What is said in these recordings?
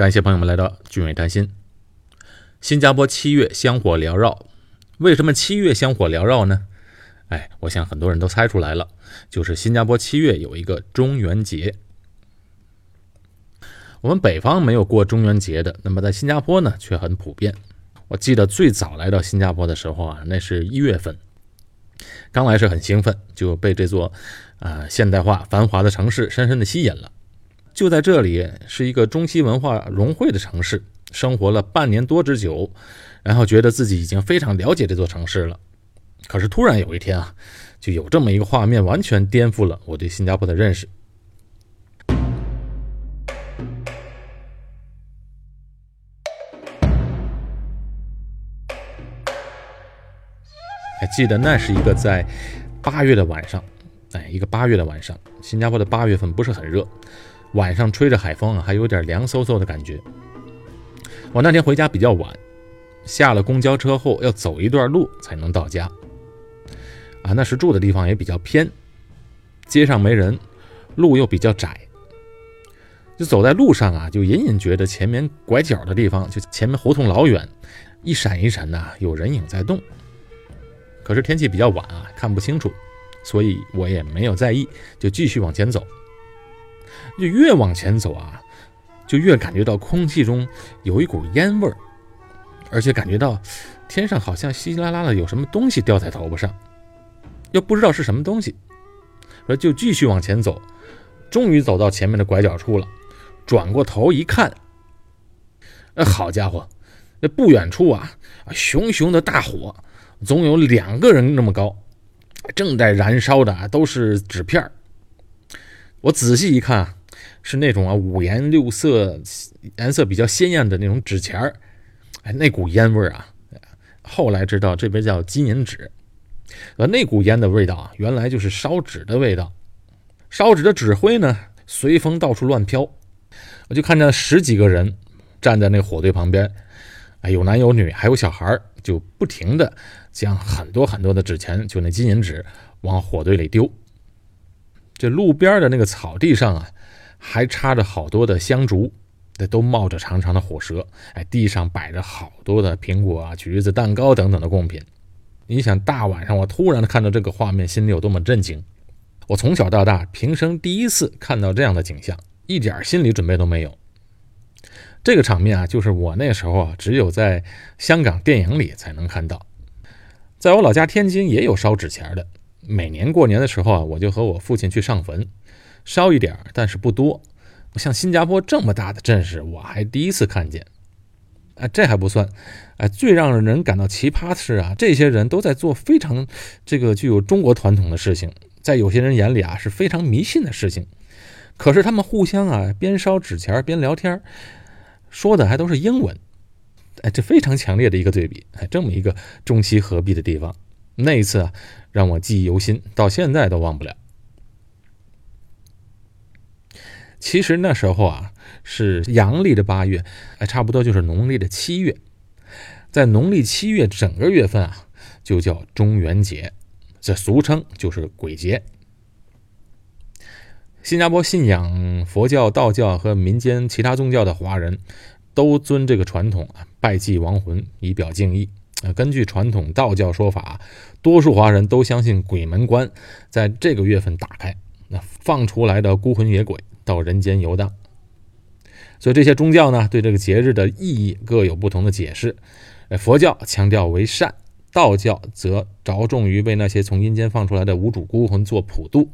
感谢朋友们来到俊伟谈心。新加坡七月香火缭绕，为什么七月香火缭绕呢？哎，我想很多人都猜出来了，就是新加坡七月有一个中元节。我们北方没有过中元节的，那么在新加坡呢却很普遍。我记得最早来到新加坡的时候啊，那是一月份，刚来是很兴奋，就被这座啊现代化繁华的城市深深的吸引了。就在这里是一个中西文化融汇的城市，生活了半年多之久，然后觉得自己已经非常了解这座城市了。可是突然有一天啊，就有这么一个画面，完全颠覆了我对新加坡的认识。还记得那是一个在八月的晚上，哎，一个八月的晚上，新加坡的八月份不是很热。晚上吹着海风啊，还有点凉飕飕的感觉。我那天回家比较晚，下了公交车后要走一段路才能到家。啊，那时住的地方也比较偏，街上没人，路又比较窄，就走在路上啊，就隐隐觉得前面拐角的地方，就前面胡同老远，一闪一闪的有人影在动。可是天气比较晚啊，看不清楚，所以我也没有在意，就继续往前走。就越往前走啊，就越感觉到空气中有一股烟味儿，而且感觉到天上好像稀稀拉拉的有什么东西掉在头发上，又不知道是什么东西，说就继续往前走，终于走到前面的拐角处了，转过头一看，那好家伙，那不远处啊，熊熊的大火，总有两个人那么高，正在燃烧的都是纸片儿。我仔细一看，是那种啊五颜六色、颜色比较鲜艳的那种纸钱儿，哎，那股烟味儿啊，后来知道这边叫金银纸，呃，那股烟的味道啊，原来就是烧纸的味道。烧纸的纸灰呢，随风到处乱飘。我就看见十几个人站在那火堆旁边，哎，有男有女，还有小孩，就不停的将很多很多的纸钱，就那金银纸往火堆里丢。这路边的那个草地上啊，还插着好多的香烛，这都冒着长长的火舌。哎，地上摆着好多的苹果啊、橘子、蛋糕等等的贡品。你想，大晚上我突然看到这个画面，心里有多么震惊？我从小到大平生第一次看到这样的景象，一点心理准备都没有。这个场面啊，就是我那时候啊，只有在香港电影里才能看到。在我老家天津也有烧纸钱的。每年过年的时候啊，我就和我父亲去上坟，烧一点但是不多。像新加坡这么大的阵势，我还第一次看见。啊，这还不算，哎，最让人感到奇葩的是啊，这些人都在做非常这个具有中国传统的事情，在有些人眼里啊是非常迷信的事情。可是他们互相啊边烧纸钱边聊天，说的还都是英文。哎，这非常强烈的一个对比。哎，这么一个中西合璧的地方。那一次啊，让我记忆犹新，到现在都忘不了。其实那时候啊，是阳历的八月，哎，差不多就是农历的七月。在农历七月整个月份啊，就叫中元节，这俗称就是鬼节。新加坡信仰佛教、道教和民间其他宗教的华人都遵这个传统啊，拜祭亡魂以表敬意。啊，根据传统道教说法，多数华人都相信鬼门关在这个月份打开，那放出来的孤魂野鬼到人间游荡。所以这些宗教呢，对这个节日的意义各有不同的解释。佛教强调为善，道教则着重于为那些从阴间放出来的无主孤魂做普渡。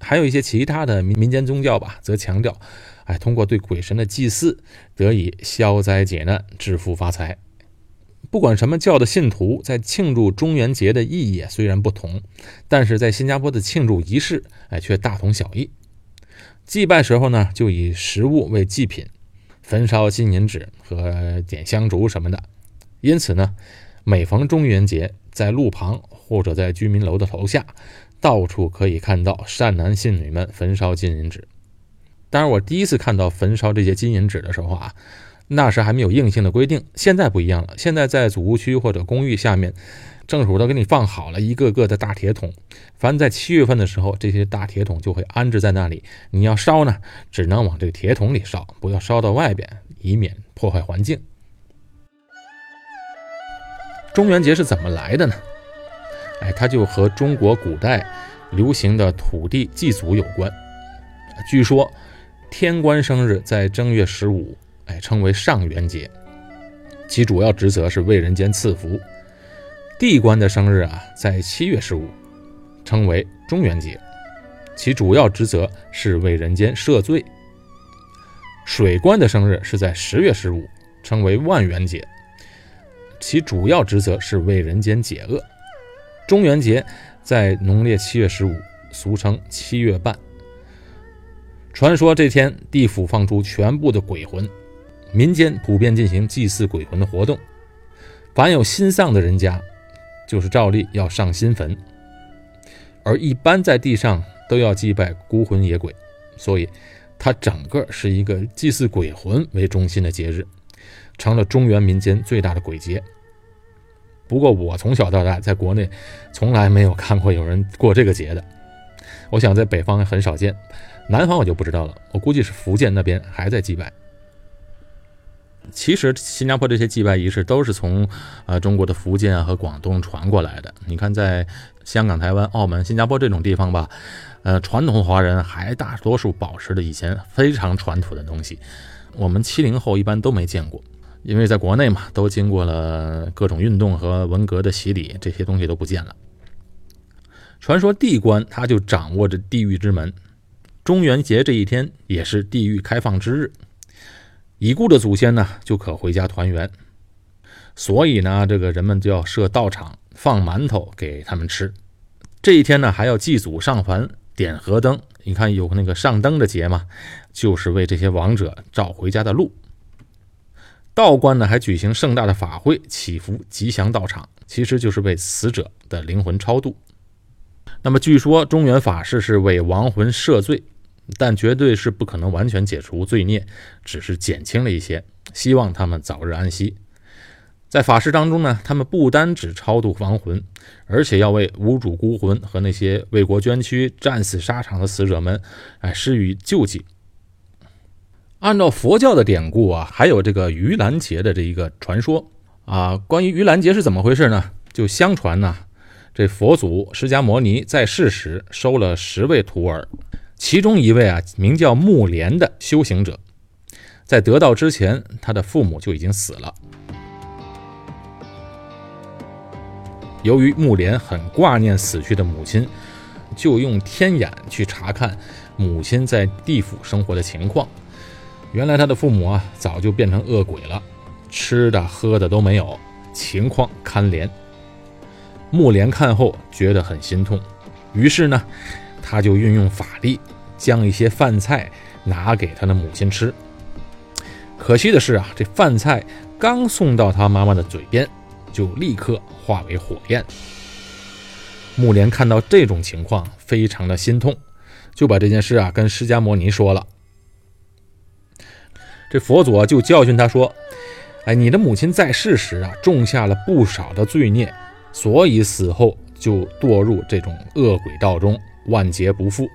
还有一些其他的民民间宗教吧，则强调，哎，通过对鬼神的祭祀，得以消灾解难、致富发财。不管什么教的信徒，在庆祝中元节的意义虽然不同，但是在新加坡的庆祝仪式，哎，却大同小异。祭拜时候呢，就以食物为祭品，焚烧金银纸和点香烛什么的。因此呢，每逢中元节，在路旁或者在居民楼的楼下，到处可以看到善男信女们焚烧金银纸。当然，我第一次看到焚烧这些金银纸的时候啊。那时还没有硬性的规定，现在不一样了。现在在祖屋区或者公寓下面，政府都给你放好了一个个的大铁桶，凡在七月份的时候，这些大铁桶就会安置在那里。你要烧呢，只能往这个铁桶里烧，不要烧到外边，以免破坏环境。中元节是怎么来的呢？哎，它就和中国古代流行的土地祭祖有关。据说天官生日在正月十五，哎，称为上元节，其主要职责是为人间赐福；地官的生日啊，在七月十五，称为中元节，其主要职责是为人间赦罪；水官的生日是在十月十五，称为万元节，其主要职责是为人间解厄。中元节在农历七月十五，俗称七月半。传说这天地府放出全部的鬼魂，民间普遍进行祭祀鬼魂的活动。凡有新丧的人家，就是照例要上新坟。而一般在地上都要祭拜孤魂野鬼，所以它整个是一个祭祀鬼魂为中心的节日，成了中原民间最大的鬼节。不过我从小到大在国内从来没有看过有人过这个节的，我想在北方很少见，南方我就不知道了。我估计是福建那边还在祭拜。其实新加坡这些祭拜仪式都是从呃中国的福建和广东传过来的。你看，在香港、台湾、澳门、新加坡这种地方吧，呃，传统华人还大多数保持着以前非常传统的东西，我们七零后一般都没见过。因为在国内嘛，都经过了各种运动和文革的洗礼，这些东西都不见了。传说地官他就掌握着地狱之门，中元节这一天也是地狱开放之日，已故的祖先呢就可回家团圆。所以呢，这个人们就要设道场，放馒头给他们吃。这一天呢，还要祭祖上坟、点河灯。你看有那个上灯的节嘛，就是为这些亡者照回家的路。道观呢还举行盛大的法会，祈福吉祥道场，其实就是为死者的灵魂超度。那么据说中原法事是为亡魂赦罪，但绝对是不可能完全解除罪孽，只是减轻了一些，希望他们早日安息。在法事当中呢，他们不单只超度亡魂，而且要为无主孤魂和那些为国捐躯、战死沙场的死者们，哎，施予救济。按照佛教的典故啊，还有这个盂兰节的这一个传说啊。关于盂兰节是怎么回事呢？就相传呢，这佛祖释迦牟尼在世时收了十位徒儿，其中一位啊名叫木莲的修行者，在得道之前，他的父母就已经死了。由于木莲很挂念死去的母亲，就用天眼去查看母亲在地府生活的情况。原来他的父母啊，早就变成恶鬼了，吃的喝的都没有，情况堪怜。木莲看后觉得很心痛，于是呢，他就运用法力，将一些饭菜拿给他的母亲吃。可惜的是啊，这饭菜刚送到他妈妈的嘴边，就立刻化为火焰。木莲看到这种情况，非常的心痛，就把这件事啊跟释迦摩尼说了。这佛祖，就教训他说：“哎，你的母亲在世时啊，种下了不少的罪孽，所以死后就堕入这种恶鬼道中，万劫不复。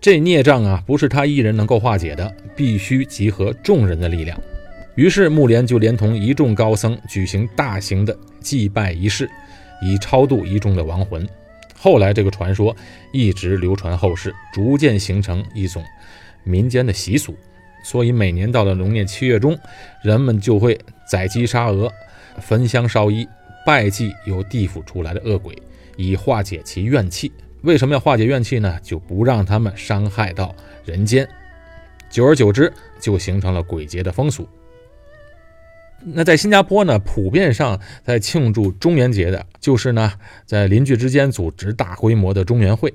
这孽障啊，不是他一人能够化解的，必须集合众人的力量。”于是木莲就连同一众高僧举行大型的祭拜仪式，以超度一众的亡魂。后来这个传说一直流传后世，逐渐形成一种民间的习俗。所以每年到了农历七月中，人们就会宰鸡杀鹅，焚香烧衣，拜祭由地府出来的恶鬼，以化解其怨气。为什么要化解怨气呢？就不让他们伤害到人间。久而久之，就形成了鬼节的风俗。那在新加坡呢，普遍上在庆祝中元节的，就是呢，在邻居之间组织大规模的中元会。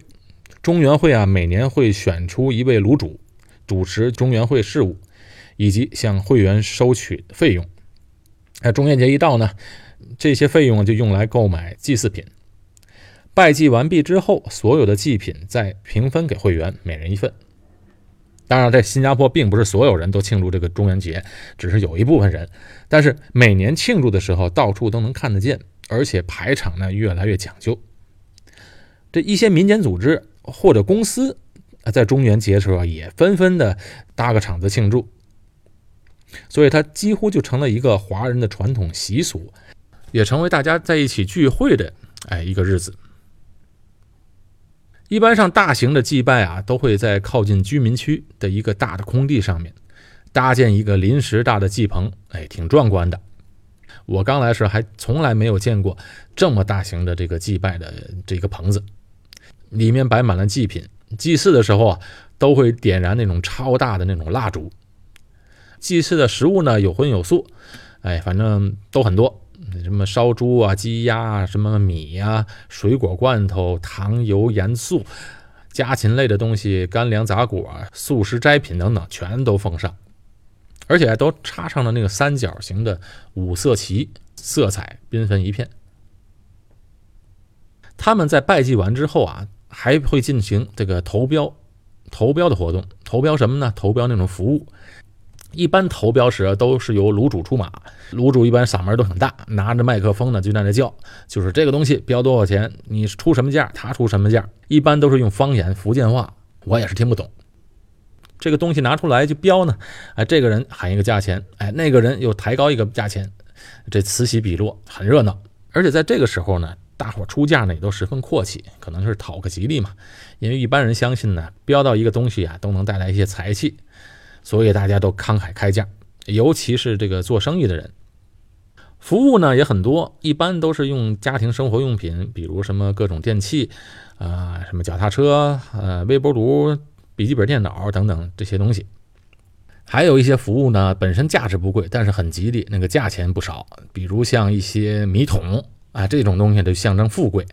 中元会啊，每年会选出一位炉主。主持中元会事务，以及向会员收取费用。那，中元节一到呢，这些费用就用来购买祭祀品。拜祭完毕之后，所有的祭品再平分给会员，每人一份。当然，在新加坡并不是所有人都庆祝这个中元节，只是有一部分人。但是每年庆祝的时候，到处都能看得见，而且排场呢越来越讲究。这一些民间组织或者公司，在中元节的时候也纷纷的搭个场子庆祝，所以它几乎就成了一个华人的传统习俗，也成为大家在一起聚会的哎一个日子。一般上大型的祭拜啊，都会在靠近居民区的一个大的空地上面搭建一个临时大的祭棚，哎，挺壮观的。我刚来时还从来没有见过这么大型的这个祭拜的这个棚子。里面摆满了祭品，祭祀的时候啊，都会点燃那种超大的那种蜡烛。祭祀的食物呢，有荤有素，哎，反正都很多，什么烧猪啊、鸡鸭啊、什么米呀、水果罐头、糖油盐素、家禽类的东西、干粮杂果、素食斋品等等，全都奉上，而且都插上了那个三角形的五色旗，色彩缤纷一片。他们在拜祭完之后啊。还会进行这个投标，投标的活动。投标什么呢？投标那种服务。一般投标时都是由炉主出马，炉主一般嗓门都很大，拿着麦克风呢就在那叫，就是这个东西标多少钱，你出什么价，他出什么价。一般都是用方言福建话，我也是听不懂。这个东西拿出来就标呢，哎，这个人喊一个价钱，哎，那个人又抬高一个价钱，这此起彼落，很热闹。而且在这个时候呢。大伙出价呢也都十分阔气，可能是讨个吉利嘛。因为一般人相信呢，标到一个东西啊，都能带来一些财气，所以大家都慷慨开价。尤其是这个做生意的人，服务呢也很多，一般都是用家庭生活用品，比如什么各种电器啊，什么脚踏车、呃微波炉、笔记本电脑等等这些东西。还有一些服务呢，本身价值不贵，但是很吉利，那个价钱不少，比如像一些米桶。啊，这种东西就象征富贵。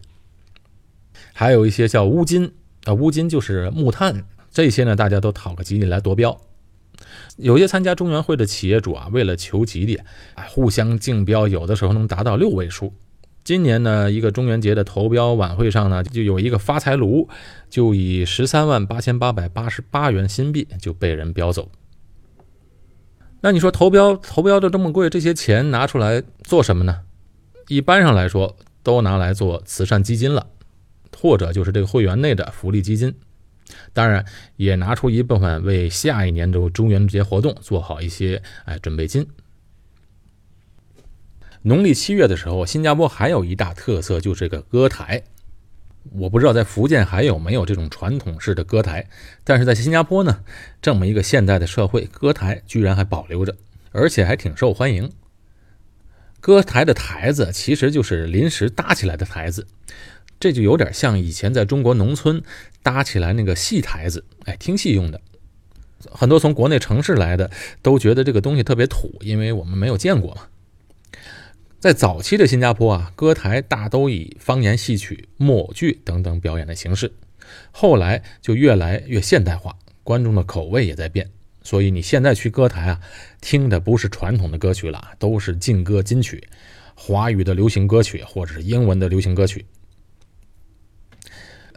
还有一些叫乌金啊，乌金就是木炭，这些呢大家都讨个吉利来夺标。有些参加中原会的企业主啊，为了求吉利，啊，互相竞标，有的时候能达到六位数。今年呢，一个中元节的投标晚会上呢，就有一个发财炉，就以十三万八千八百八十八元新币就被人标走。那你说投标投标的这么贵，这些钱拿出来做什么呢？一般上来说，都拿来做慈善基金了，或者就是这个会员内的福利基金。当然，也拿出一部分为下一年的中元节活动做好一些哎准备金。农历七月的时候，新加坡还有一大特色，就是这个歌台。我不知道在福建还有没有这种传统式的歌台，但是在新加坡呢，这么一个现代的社会，歌台居然还保留着，而且还挺受欢迎。歌台的台子其实就是临时搭起来的台子，这就有点像以前在中国农村搭起来那个戏台子，哎，听戏用的。很多从国内城市来的都觉得这个东西特别土，因为我们没有见过嘛。在早期的新加坡啊，歌台大都以方言戏曲、木偶剧等等表演的形式，后来就越来越现代化，观众的口味也在变。所以你现在去歌台啊，听的不是传统的歌曲了，都是劲歌金曲、华语的流行歌曲或者是英文的流行歌曲。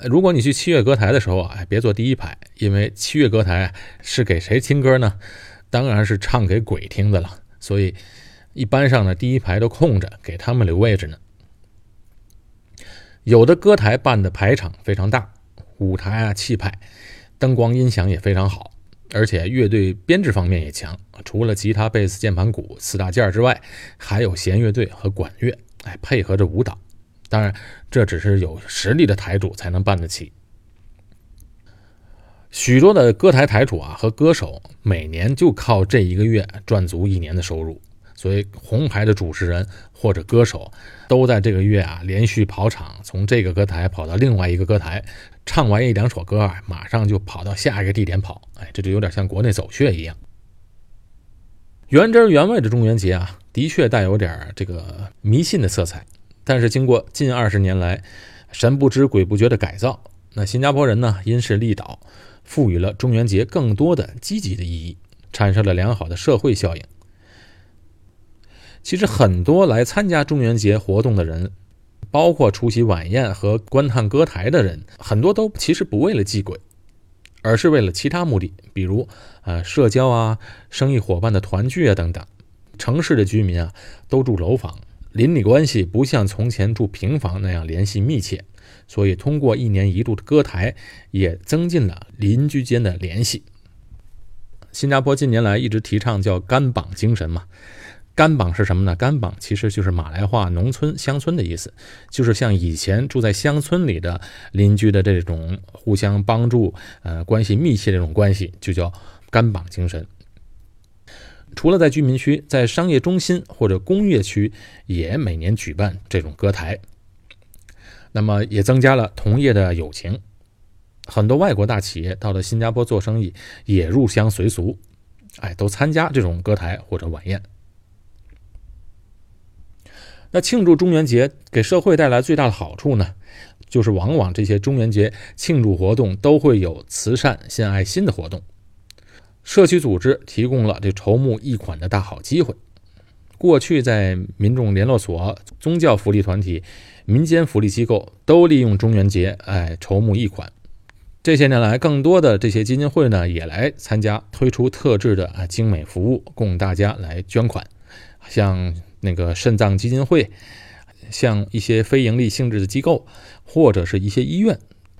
如果你去七月歌台的时候啊，哎，别坐第一排，因为七月歌台是给谁听歌呢？当然是唱给鬼听的了。所以一般上呢，第一排都空着，给他们留位置呢。有的歌台办的排场非常大，舞台啊气派，灯光音响也非常好。而且乐队编制方面也强，除了吉他、贝斯、键盘、鼓四大件之外，还有弦乐队和管乐，哎，配合着舞蹈。当然，这只是有实力的台主才能办得起。许多的歌台台主啊和歌手，每年就靠这一个月赚足一年的收入。所以，红牌的主持人或者歌手都在这个月啊连续跑场，从这个歌台跑到另外一个歌台，唱完一两首歌啊，马上就跑到下一个地点跑。哎，这就有点像国内走穴一样。原汁原味的中元节啊，的确带有点这个迷信的色彩。但是经过近二十年来神不知鬼不觉的改造，那新加坡人呢因势利导，赋予了中元节更多的积极的意义，产生了良好的社会效应。其实很多来参加中元节活动的人，包括出席晚宴和观看歌台的人，很多都其实不为了祭鬼，而是为了其他目的，比如啊社交啊、生意伙伴的团聚啊等等。城市的居民啊都住楼房，邻里关系不像从前住平房那样联系密切，所以通过一年一度的歌台，也增进了邻居间的联系。新加坡近年来一直提倡叫“干榜精神”嘛，“干榜”是什么呢？“干榜”其实就是马来话“农村乡村”的意思，就是像以前住在乡村里的邻居的这种互相帮助、呃关系密切这种关系，就叫“干榜精神”。除了在居民区，在商业中心或者工业区也每年举办这种歌台，那么也增加了同业的友情。很多外国大企业到了新加坡做生意，也入乡随俗，哎，都参加这种歌台或者晚宴。那庆祝中元节给社会带来最大的好处呢，就是往往这些中元节庆祝活动都会有慈善献爱心的活动，社区组织提供了这筹募义款的大好机会。过去在民众联络所、宗教福利团体、民间福利机构都利用中元节哎筹募义款。这些年来，更多的这些基金会呢，也来参加，推出特制的啊精美服务，供大家来捐款。像那个肾脏基金会，像一些非盈利性质的机构，或者是一些医院，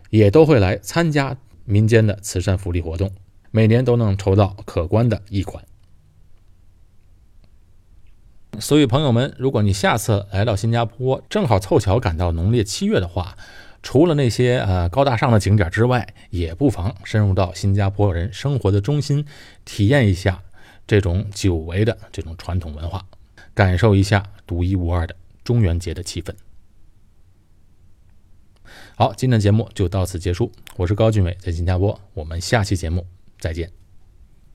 也都会来参加民间的慈善福利活动，每年都能筹到可观的一款。所以，朋友们，如果你下次来到新加坡，正好凑巧赶到农历七月的话，除了那些呃高大上的景点之外，也不妨深入到新加坡人生活的中心，体验一下这种久违的这种传统文化，感受一下独一无二的中元节的气氛。好，今天的节目就到此结束，我是高俊伟，在新加坡，我们下期节目再见。